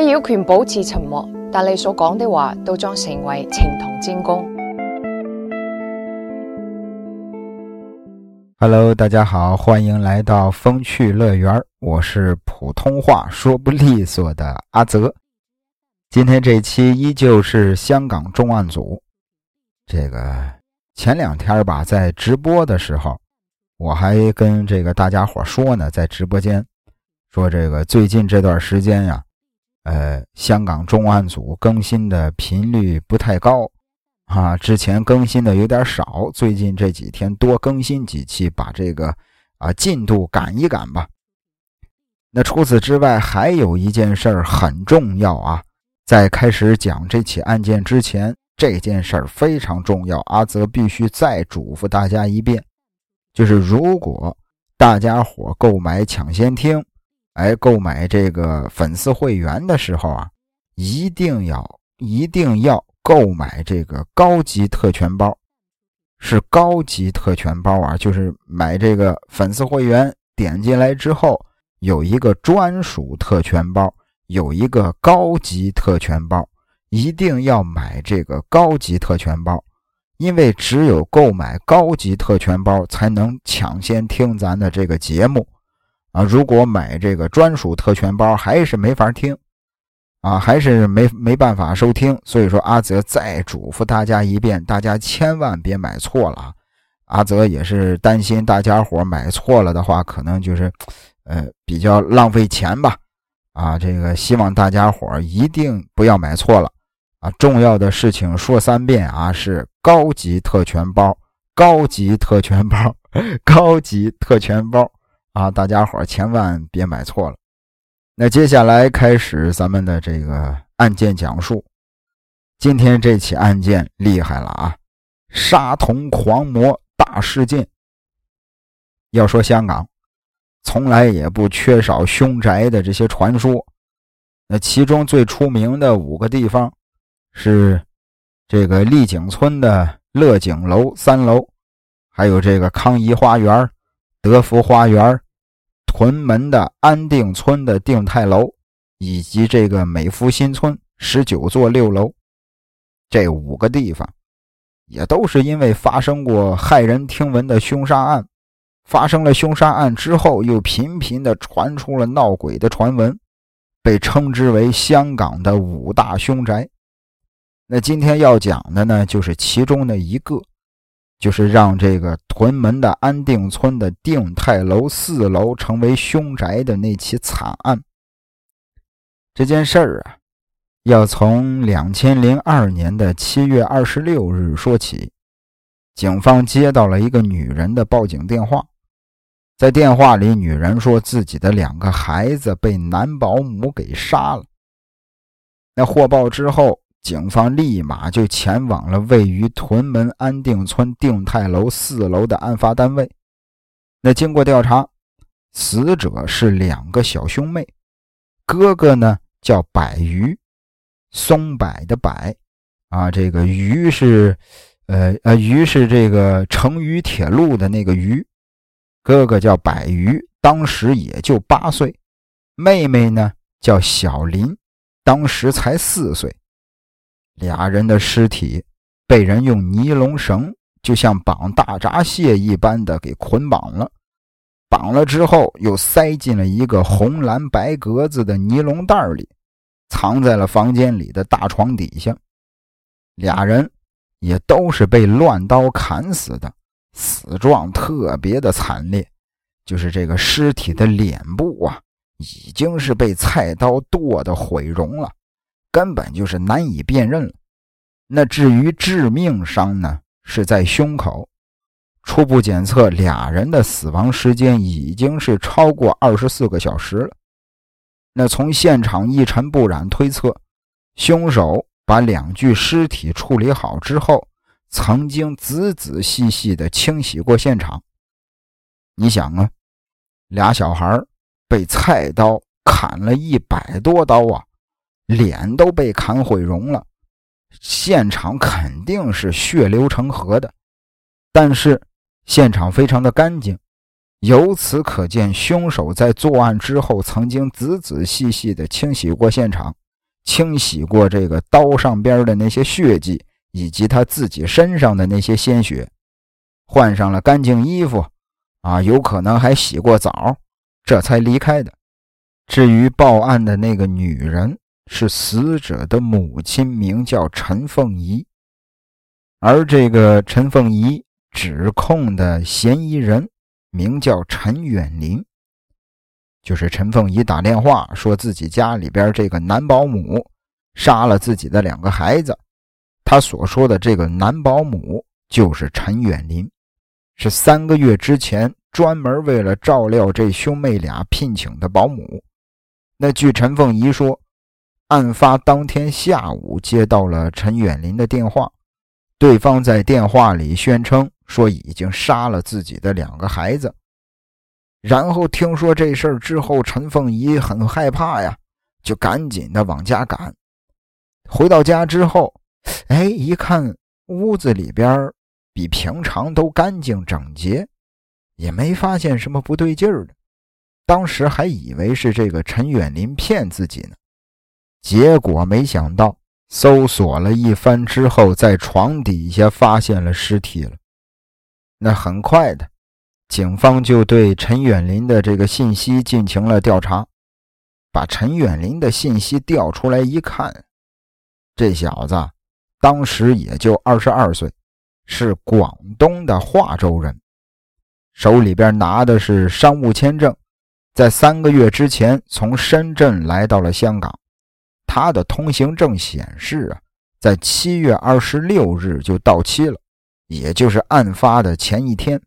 你有权保持沉默，但你所讲的话都将成为呈堂證供。Hello，大家好，欢迎来到风趣乐园，我是普通话说不利索的阿泽。今天这期依旧是香港重案组。这个前两天吧，在直播的时候，我还跟这个大家伙说呢，在直播间说这个最近这段时间呀，呃，香港重案组更新的频率不太高。啊，之前更新的有点少，最近这几天多更新几期，把这个啊进度赶一赶吧。那除此之外，还有一件事儿很重要啊，在开始讲这起案件之前，这件事儿非常重要，阿泽必须再嘱咐大家一遍，就是如果大家伙购买抢先听，哎，购买这个粉丝会员的时候啊，一定要一定要。购买这个高级特权包，是高级特权包啊！就是买这个粉丝会员，点进来之后有一个专属特权包，有一个高级特权包，一定要买这个高级特权包，因为只有购买高级特权包才能抢先听咱的这个节目啊！如果买这个专属特权包，还是没法听。啊，还是没没办法收听，所以说阿泽再嘱咐大家一遍，大家千万别买错了。阿泽也是担心大家伙买错了的话，可能就是，呃，比较浪费钱吧。啊，这个希望大家伙一定不要买错了。啊，重要的事情说三遍啊，是高级特权包，高级特权包，高级特权包啊，大家伙千万别买错了。那接下来开始咱们的这个案件讲述。今天这起案件厉害了啊！杀童狂魔大事件。要说香港，从来也不缺少凶宅的这些传说。那其中最出名的五个地方是这个丽景村的乐景楼三楼，还有这个康怡花园、德福花园。屯门的安定村的定泰楼，以及这个美孚新村十九座六楼，这五个地方，也都是因为发生过骇人听闻的凶杀案。发生了凶杀案之后，又频频的传出了闹鬼的传闻，被称之为香港的五大凶宅。那今天要讲的呢，就是其中的一个。就是让这个屯门的安定村的定泰楼四楼成为凶宅的那起惨案。这件事儿啊，要从两千零二年的七月二十六日说起。警方接到了一个女人的报警电话，在电话里，女人说自己的两个孩子被男保姆给杀了。那获报之后。警方立马就前往了位于屯门安定村定泰楼四楼的案发单位。那经过调查，死者是两个小兄妹，哥哥呢叫柏余，松柏的柏，啊，这个余是，呃呃，余是这个成渝铁路的那个余。哥哥叫柏余，当时也就八岁，妹妹呢叫小林，当时才四岁。俩人的尸体被人用尼龙绳，就像绑大闸蟹一般的给捆绑了。绑了之后，又塞进了一个红蓝白格子的尼龙袋里，藏在了房间里的大床底下。俩人也都是被乱刀砍死的，死状特别的惨烈。就是这个尸体的脸部啊，已经是被菜刀剁得毁容了。根本就是难以辨认了。那至于致命伤呢，是在胸口。初步检测，俩人的死亡时间已经是超过二十四个小时了。那从现场一尘不染推测，凶手把两具尸体处理好之后，曾经仔仔细细的清洗过现场。你想啊，俩小孩被菜刀砍了一百多刀啊！脸都被砍毁容了，现场肯定是血流成河的，但是现场非常的干净，由此可见，凶手在作案之后曾经仔仔细细的清洗过现场，清洗过这个刀上边的那些血迹，以及他自己身上的那些鲜血，换上了干净衣服，啊，有可能还洗过澡，这才离开的。至于报案的那个女人，是死者的母亲，名叫陈凤仪，而这个陈凤仪指控的嫌疑人名叫陈远林。就是陈凤仪打电话说自己家里边这个男保姆杀了自己的两个孩子，他所说的这个男保姆就是陈远林，是三个月之前专门为了照料这兄妹俩聘请的保姆。那据陈凤仪说，案发当天下午接到了陈远林的电话，对方在电话里宣称说已经杀了自己的两个孩子。然后听说这事儿之后，陈凤仪很害怕呀，就赶紧的往家赶。回到家之后，哎，一看屋子里边比平常都干净整洁，也没发现什么不对劲儿的。当时还以为是这个陈远林骗自己呢，结果没想到搜索了一番之后，在床底下发现了尸体了。那很快的。警方就对陈远林的这个信息进行了调查，把陈远林的信息调出来一看，这小子当时也就二十二岁，是广东的化州人，手里边拿的是商务签证，在三个月之前从深圳来到了香港，他的通行证显示啊，在七月二十六日就到期了，也就是案发的前一天。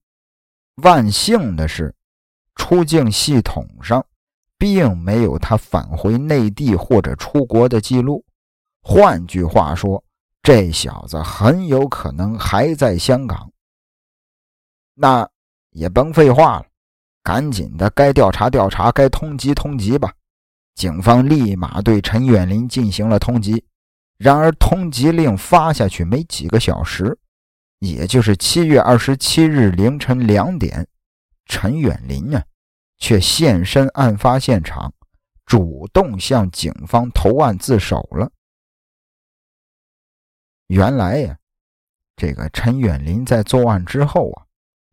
万幸的是，出境系统上并没有他返回内地或者出国的记录。换句话说，这小子很有可能还在香港。那也甭废话了，赶紧的，该调查调查，该通缉通缉吧。警方立马对陈远林进行了通缉。然而，通缉令发下去没几个小时。也就是七月二十七日凌晨两点，陈远林呢，却现身案发现场，主动向警方投案自首了。原来呀，这个陈远林在作案之后啊，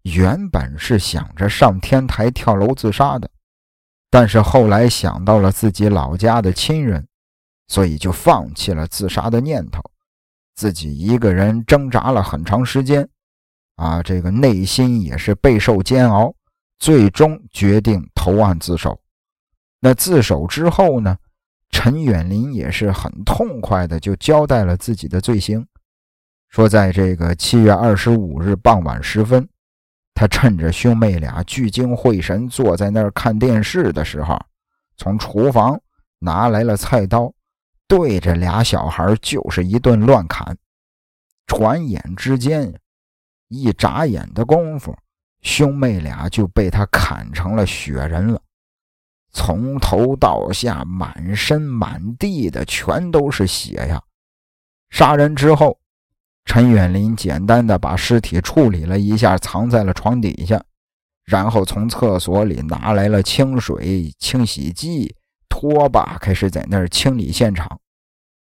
原本是想着上天台跳楼自杀的，但是后来想到了自己老家的亲人，所以就放弃了自杀的念头。自己一个人挣扎了很长时间，啊，这个内心也是备受煎熬，最终决定投案自首。那自首之后呢，陈远林也是很痛快的就交代了自己的罪行，说在这个七月二十五日傍晚时分，他趁着兄妹俩聚精会神坐在那儿看电视的时候，从厨房拿来了菜刀。对着俩小孩就是一顿乱砍，转眼之间，一眨眼的功夫，兄妹俩就被他砍成了雪人了，从头到下满身满地的全都是血呀！杀人之后，陈远林简单的把尸体处理了一下，藏在了床底下，然后从厕所里拿来了清水、清洗剂。拖把开始在那儿清理现场，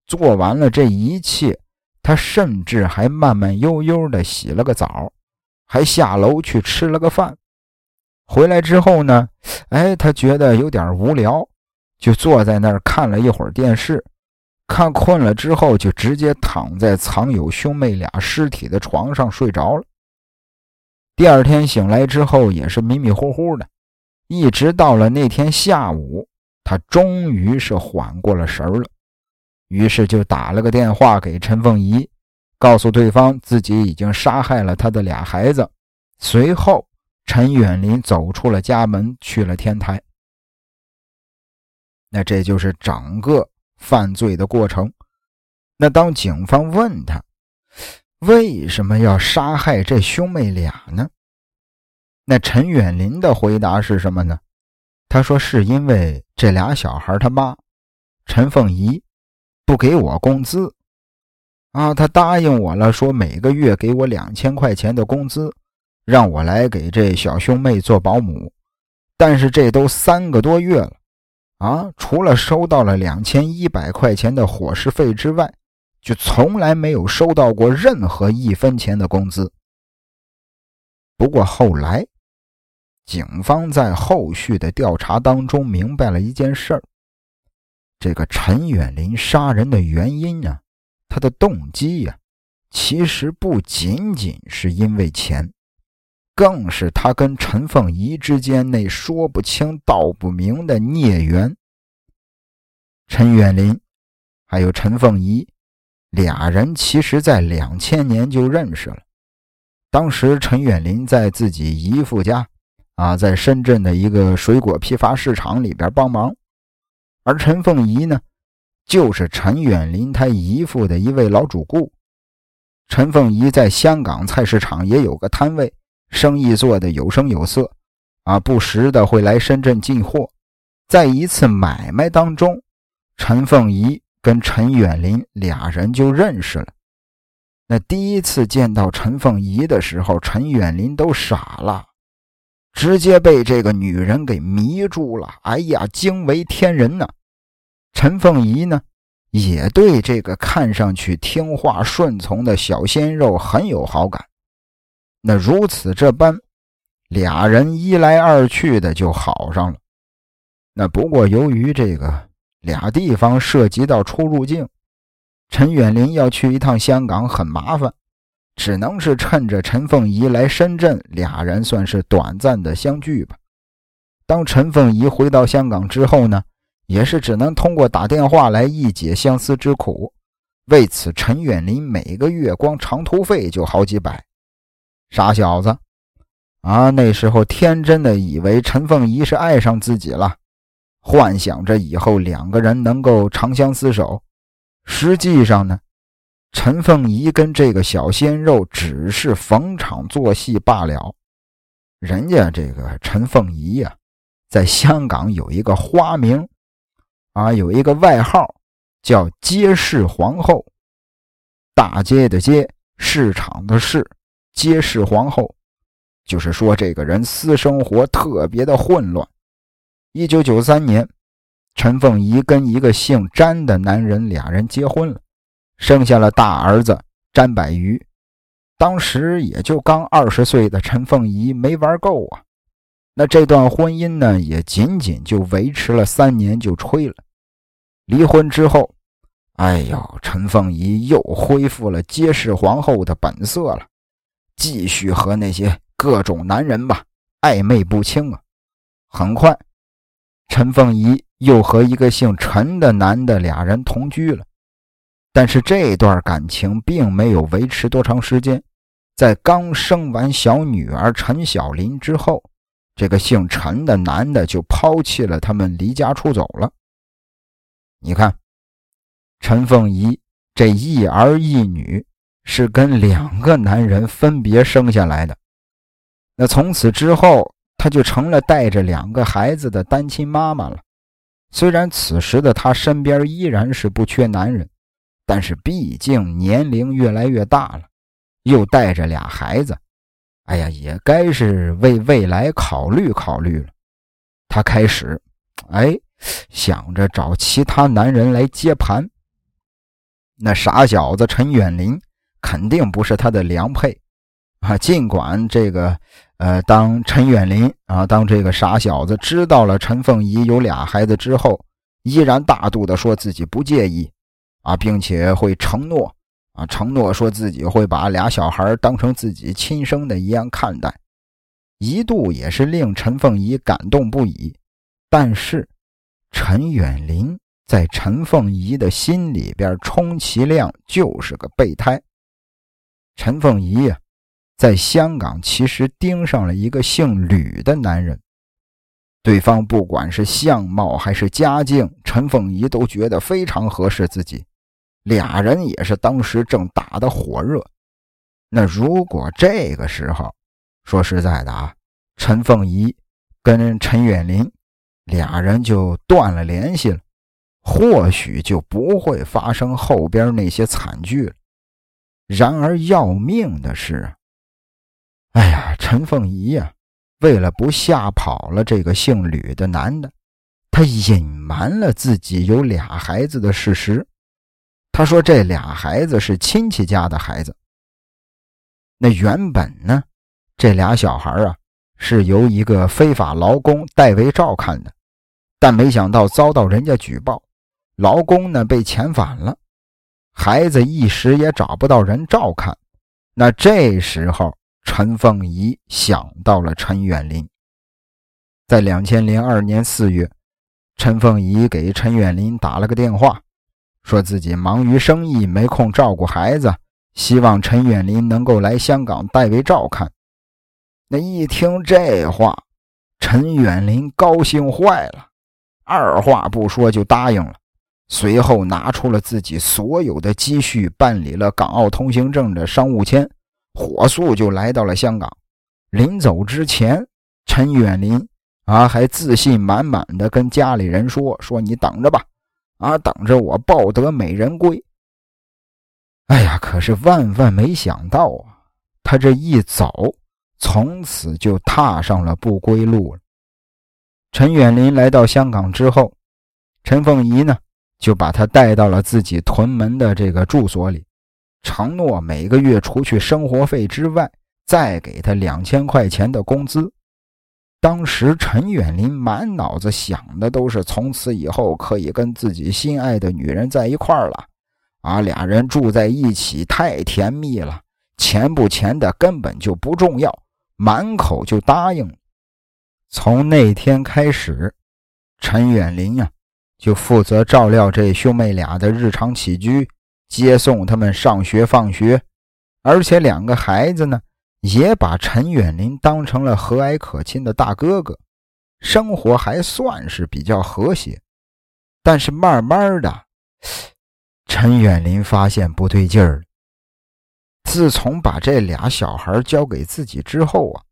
做完了这一切，他甚至还慢慢悠悠的洗了个澡，还下楼去吃了个饭。回来之后呢，哎，他觉得有点无聊，就坐在那儿看了一会儿电视。看困了之后，就直接躺在藏有兄妹俩尸体的床上睡着了。第二天醒来之后，也是迷迷糊糊的，一直到了那天下午。他终于是缓过了神儿了，于是就打了个电话给陈凤仪，告诉对方自己已经杀害了他的俩孩子。随后，陈远林走出了家门，去了天台。那这就是整个犯罪的过程。那当警方问他为什么要杀害这兄妹俩呢？那陈远林的回答是什么呢？他说：“是因为这俩小孩他妈陈凤仪不给我工资啊，他答应我了，说每个月给我两千块钱的工资，让我来给这小兄妹做保姆。但是这都三个多月了啊，除了收到了两千一百块钱的伙食费之外，就从来没有收到过任何一分钱的工资。不过后来，警方在后续的调查当中明白了一件事儿：这个陈远林杀人的原因呢，他的动机呀，其实不仅仅是因为钱，更是他跟陈凤仪之间那说不清道不明的孽缘。陈远林还有陈凤仪俩人，其实在两千年就认识了。当时陈远林在自己姨父家，啊，在深圳的一个水果批发市场里边帮忙，而陈凤仪呢，就是陈远林他姨父的一位老主顾。陈凤仪在香港菜市场也有个摊位，生意做得有声有色，啊，不时的会来深圳进货。在一次买卖当中，陈凤仪跟陈远林俩人就认识了。那第一次见到陈凤仪的时候，陈远林都傻了，直接被这个女人给迷住了。哎呀，惊为天人呐！陈凤仪呢，也对这个看上去听话顺从的小鲜肉很有好感。那如此这般，俩人一来二去的就好上了。那不过由于这个俩地方涉及到出入境。陈远林要去一趟香港很麻烦，只能是趁着陈凤仪来深圳，俩人算是短暂的相聚吧。当陈凤仪回到香港之后呢，也是只能通过打电话来一解相思之苦。为此，陈远林每个月光长途费就好几百。傻小子啊，那时候天真的以为陈凤仪是爱上自己了，幻想着以后两个人能够长相厮守。实际上呢，陈凤仪跟这个小鲜肉只是逢场作戏罢了。人家这个陈凤仪呀，在香港有一个花名，啊，有一个外号叫“街市皇后”。大街的街，市场的市，皆是皇后，就是说这个人私生活特别的混乱。一九九三年。陈凤仪跟一个姓詹的男人俩人结婚了，生下了大儿子詹百余。当时也就刚二十岁的陈凤仪没玩够啊，那这段婚姻呢，也仅仅就维持了三年就吹了。离婚之后，哎呦，陈凤仪又恢复了皆是皇后的本色了，继续和那些各种男人吧暧昧不清啊。很快，陈凤仪。又和一个姓陈的男的俩人同居了，但是这段感情并没有维持多长时间。在刚生完小女儿陈小林之后，这个姓陈的男的就抛弃了他们，离家出走了。你看，陈凤仪这一儿一女是跟两个男人分别生下来的，那从此之后，她就成了带着两个孩子的单亲妈妈了。虽然此时的她身边依然是不缺男人，但是毕竟年龄越来越大了，又带着俩孩子，哎呀，也该是为未来考虑考虑了。她开始，哎，想着找其他男人来接盘。那傻小子陈远林肯定不是他的良配啊！尽管这个。呃，当陈远林啊，当这个傻小子知道了陈凤仪有俩孩子之后，依然大度的说自己不介意，啊，并且会承诺，啊，承诺说自己会把俩小孩当成自己亲生的一样看待，一度也是令陈凤仪感动不已。但是，陈远林在陈凤仪的心里边，充其量就是个备胎。陈凤仪呀。在香港，其实盯上了一个姓吕的男人。对方不管是相貌还是家境，陈凤仪都觉得非常合适自己。俩人也是当时正打得火热。那如果这个时候，说实在的啊，陈凤仪跟陈远林俩人就断了联系了，或许就不会发生后边那些惨剧了。然而要命的是。哎呀，陈凤仪呀，为了不吓跑了这个姓吕的男的，他隐瞒了自己有俩孩子的事实。他说这俩孩子是亲戚家的孩子。那原本呢，这俩小孩啊是由一个非法劳工代为照看的，但没想到遭到人家举报，劳工呢被遣返了，孩子一时也找不到人照看。那这时候，陈凤仪想到了陈远林。在两千零二年四月，陈凤仪给陈远林打了个电话，说自己忙于生意，没空照顾孩子。希望陈远林能够来香港代为照看。那一听这话，陈远林高兴坏了，二话不说就答应了。随后拿出了自己所有的积蓄，办理了港澳通行证的商务签，火速就来到了香港。临走之前，陈远林啊还自信满满的跟家里人说：“说你等着吧，啊等着我抱得美人归。”哎呀！可是万万没想到啊，他这一走，从此就踏上了不归路了。陈远林来到香港之后，陈凤仪呢就把他带到了自己屯门的这个住所里，承诺每个月除去生活费之外，再给他两千块钱的工资。当时陈远林满脑子想的都是从此以后可以跟自己心爱的女人在一块儿了。啊，俩人住在一起太甜蜜了，钱不钱的根本就不重要，满口就答应。从那天开始，陈远林呀就负责照料这兄妹俩的日常起居，接送他们上学放学，而且两个孩子呢也把陈远林当成了和蔼可亲的大哥哥，生活还算是比较和谐。但是慢慢的。陈远林发现不对劲儿了。自从把这俩小孩交给自己之后啊，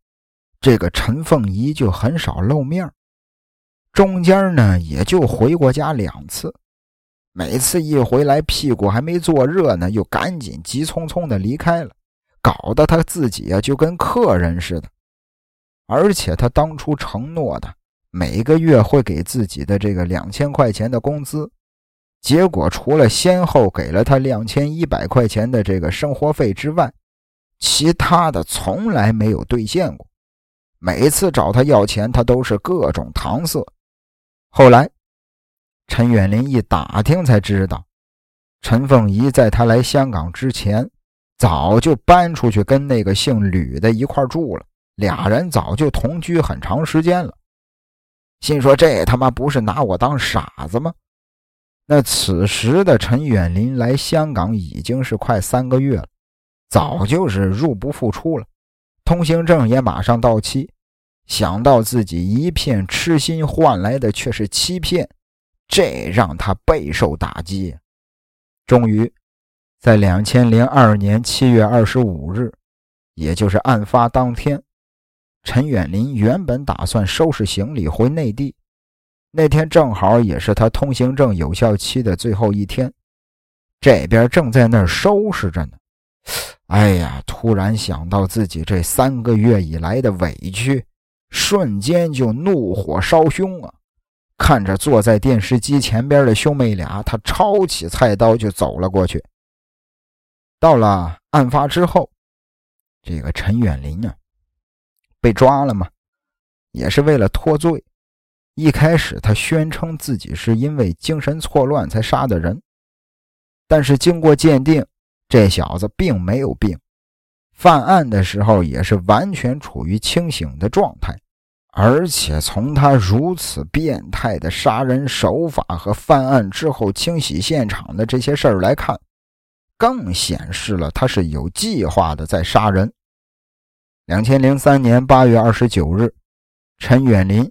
这个陈凤仪就很少露面中间呢也就回过家两次，每次一回来屁股还没坐热呢，又赶紧急匆匆的离开了，搞得他自己啊就跟客人似的。而且他当初承诺的每个月会给自己的这个两千块钱的工资。结果除了先后给了他两千一百块钱的这个生活费之外，其他的从来没有兑现过。每次找他要钱，他都是各种搪塞。后来，陈远林一打听才知道，陈凤仪在他来香港之前，早就搬出去跟那个姓吕的一块住了，俩人早就同居很长时间了。心说这他妈不是拿我当傻子吗？那此时的陈远林来香港已经是快三个月了，早就是入不敷出了，通行证也马上到期。想到自己一片痴心换来的却是欺骗，这让他备受打击。终于，在两千零二年七月二十五日，也就是案发当天，陈远林原本打算收拾行李回内地。那天正好也是他通行证有效期的最后一天，这边正在那儿收拾着呢。哎呀，突然想到自己这三个月以来的委屈，瞬间就怒火烧胸啊！看着坐在电视机前边的兄妹俩，他抄起菜刀就走了过去。到了案发之后，这个陈远林啊，被抓了嘛，也是为了脱罪。一开始，他宣称自己是因为精神错乱才杀的人，但是经过鉴定，这小子并没有病，犯案的时候也是完全处于清醒的状态。而且从他如此变态的杀人手法和犯案之后清洗现场的这些事儿来看，更显示了他是有计划的在杀人。两千零三年八月二十九日，陈远林。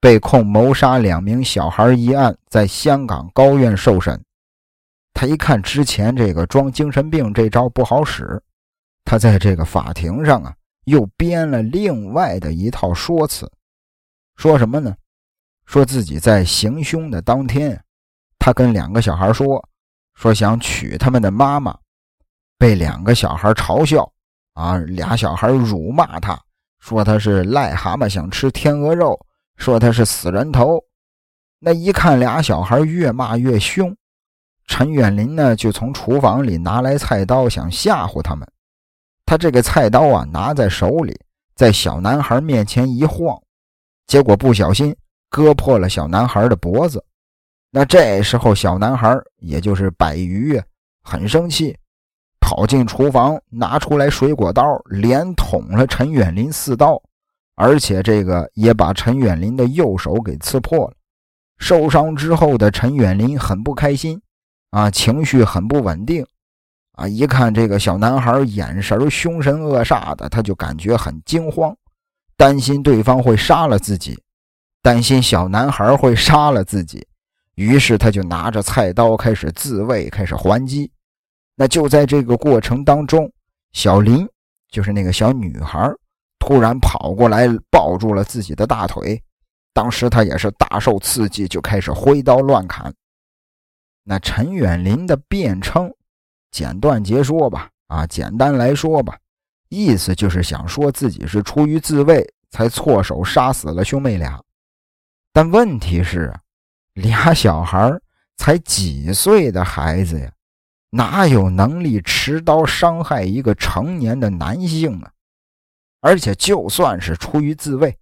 被控谋杀两名小孩一案，在香港高院受审。他一看之前这个装精神病这招不好使，他在这个法庭上啊，又编了另外的一套说辞。说什么呢？说自己在行凶的当天，他跟两个小孩说，说想娶他们的妈妈，被两个小孩嘲笑，啊，俩小孩辱骂他，说他是癞蛤蟆想吃天鹅肉。说他是死人头，那一看俩小孩越骂越凶，陈远林呢就从厨房里拿来菜刀想吓唬他们。他这个菜刀啊拿在手里，在小男孩面前一晃，结果不小心割破了小男孩的脖子。那这时候小男孩也就是百余，很生气。跑进厨房，拿出来水果刀，连捅了陈远林四刀，而且这个也把陈远林的右手给刺破了。受伤之后的陈远林很不开心，啊，情绪很不稳定，啊，一看这个小男孩眼神凶神恶煞的，他就感觉很惊慌，担心对方会杀了自己，担心小男孩会杀了自己，于是他就拿着菜刀开始自卫，开始还击。那就在这个过程当中，小林就是那个小女孩，突然跑过来抱住了自己的大腿。当时他也是大受刺激，就开始挥刀乱砍。那陈远林的辩称，简短截说吧，啊，简单来说吧，意思就是想说自己是出于自卫才错手杀死了兄妹俩。但问题是，俩小孩才几岁的孩子呀？哪有能力持刀伤害一个成年的男性啊？而且就算是出于自卫，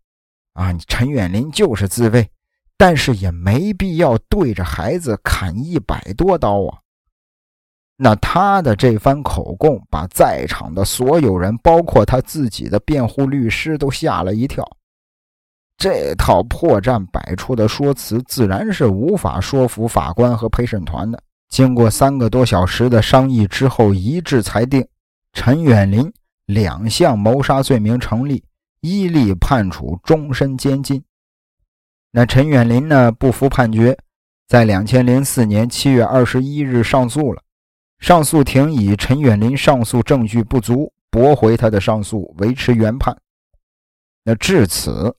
啊，陈远林就是自卫，但是也没必要对着孩子砍一百多刀啊。那他的这番口供，把在场的所有人，包括他自己的辩护律师，都吓了一跳。这套破绽百出的说辞，自然是无法说服法官和陪审团的。经过三个多小时的商议之后，一致裁定陈远林两项谋杀罪名成立，依例判处终身监禁。那陈远林呢？不服判决，在两千零四年七月二十一日上诉了。上诉庭以陈远林上诉证据不足，驳回他的上诉，维持原判。那至此，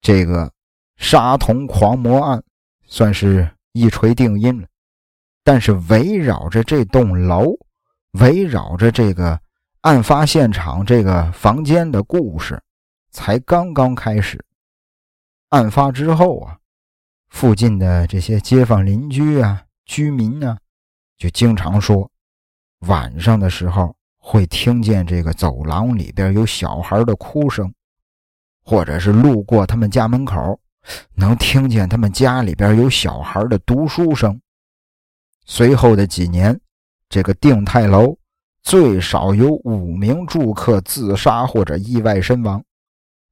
这个杀童狂魔案算是一锤定音了。但是围绕着这栋楼，围绕着这个案发现场这个房间的故事，才刚刚开始。案发之后啊，附近的这些街坊邻居啊、居民啊，就经常说，晚上的时候会听见这个走廊里边有小孩的哭声，或者是路过他们家门口，能听见他们家里边有小孩的读书声。随后的几年，这个定泰楼最少有五名住客自杀或者意外身亡。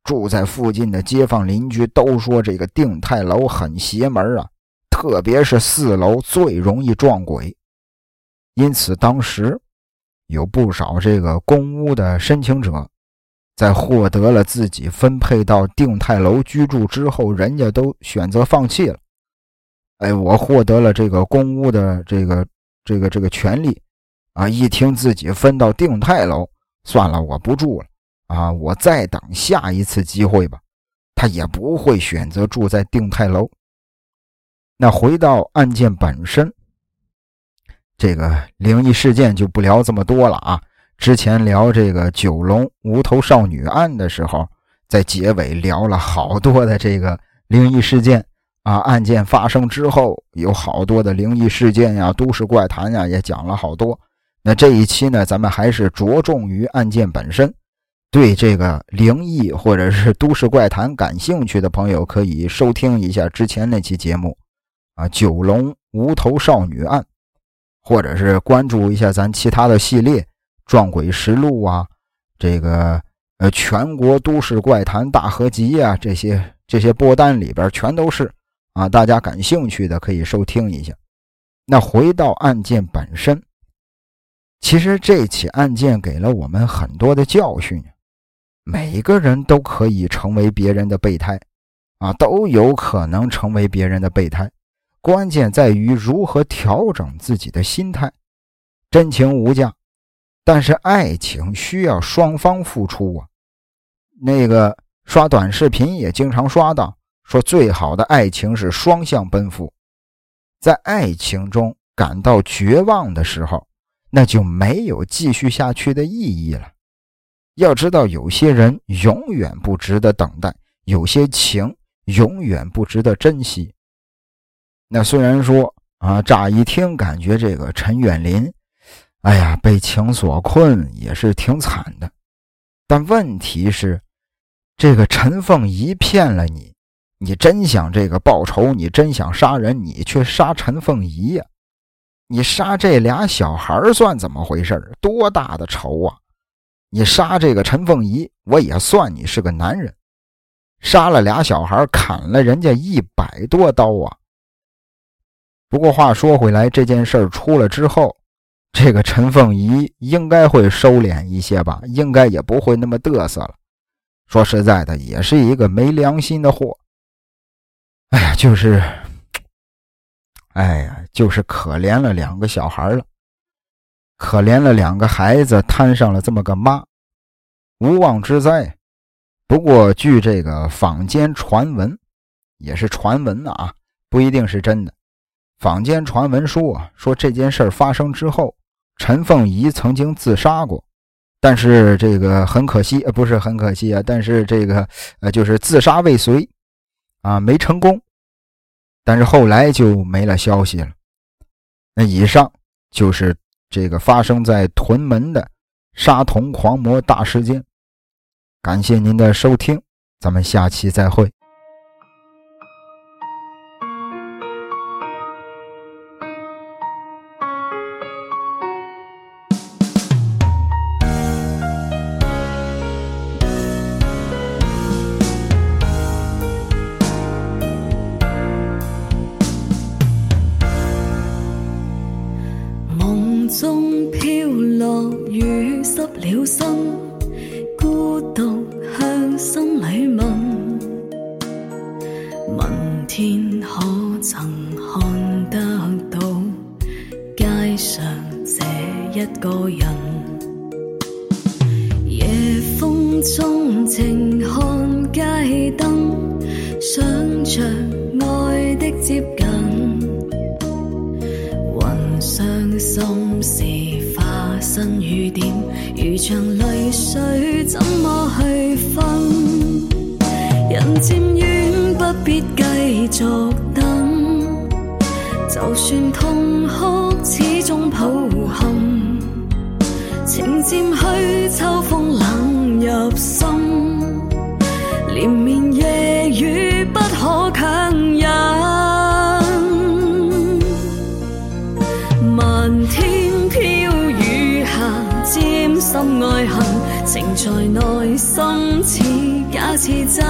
住在附近的街坊邻居都说，这个定泰楼很邪门啊，特别是四楼最容易撞鬼。因此，当时有不少这个公屋的申请者，在获得了自己分配到定泰楼居住之后，人家都选择放弃了。哎，我获得了这个公屋的这个这个这个权利，啊！一听自己分到定泰楼，算了，我不住了，啊！我再等下一次机会吧。他也不会选择住在定泰楼。那回到案件本身，这个灵异事件就不聊这么多了啊。之前聊这个九龙无头少女案的时候，在结尾聊了好多的这个灵异事件。啊，案件发生之后，有好多的灵异事件呀、都市怪谈呀，也讲了好多。那这一期呢，咱们还是着重于案件本身。对这个灵异或者是都市怪谈感兴趣的朋友，可以收听一下之前那期节目啊，九龙无头少女案，或者是关注一下咱其他的系列《撞鬼实录》啊，这个呃全国都市怪谈大合集啊，这些这些播单里边全都是。啊，大家感兴趣的可以收听一下。那回到案件本身，其实这起案件给了我们很多的教训。每个人都可以成为别人的备胎，啊，都有可能成为别人的备胎。关键在于如何调整自己的心态。真情无价，但是爱情需要双方付出啊。那个刷短视频也经常刷到。说最好的爱情是双向奔赴，在爱情中感到绝望的时候，那就没有继续下去的意义了。要知道，有些人永远不值得等待，有些情永远不值得珍惜。那虽然说啊，乍一听感觉这个陈远林，哎呀，被情所困也是挺惨的。但问题是，这个陈凤仪骗了你，你真想这个报仇，你真想杀人，你却杀陈凤仪呀？你杀这俩小孩算怎么回事？多大的仇啊！你杀这个陈凤仪，我也算你是个男人。杀了俩小孩，砍了人家一百多刀啊！不过话说回来，这件事出了之后，这个陈凤仪应该会收敛一些吧？应该也不会那么嘚瑟了。说实在的，也是一个没良心的货。哎呀，就是，哎呀，就是可怜了两个小孩了，可怜了两个孩子，摊上了这么个妈，无妄之灾。不过，据这个坊间传闻，也是传闻啊，不一定是真的。坊间传闻说啊，说这件事发生之后，陈凤仪曾经自杀过，但是这个很可惜，呃，不是很可惜啊，但是这个呃，就是自杀未遂，啊，没成功，但是后来就没了消息了。那以上就是这个发生在屯门的杀童狂魔大事件。感谢您的收听，咱们下期再会。如像泪水，怎么去分？人渐远，不必继续等。就算痛哭，始终抱憾。情渐去，秋风冷入心，连绵夜雨不可强在内心，似假似真。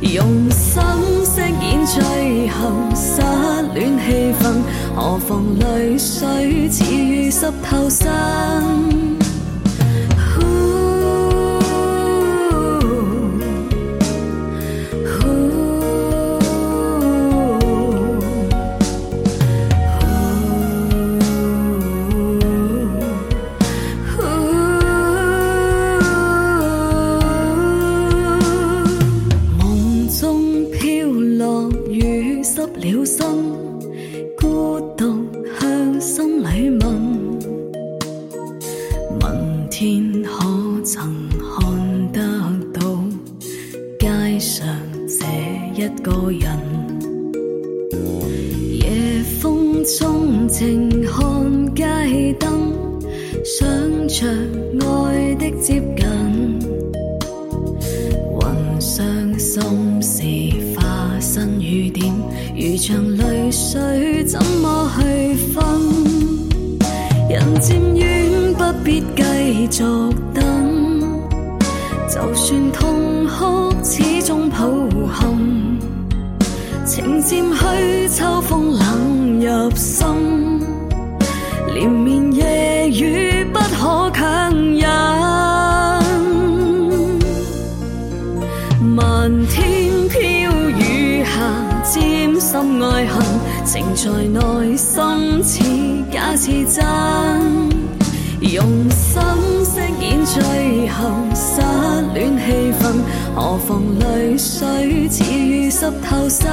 用心饰演最后失恋气氛，何妨泪水似雨湿透身。情渐去，秋风冷入心，连绵夜雨不可强忍。漫天飘雨下，沾心爱恨，情在内心似假似真，用心饰演最后。失恋气氛，何妨泪水似雨湿透身。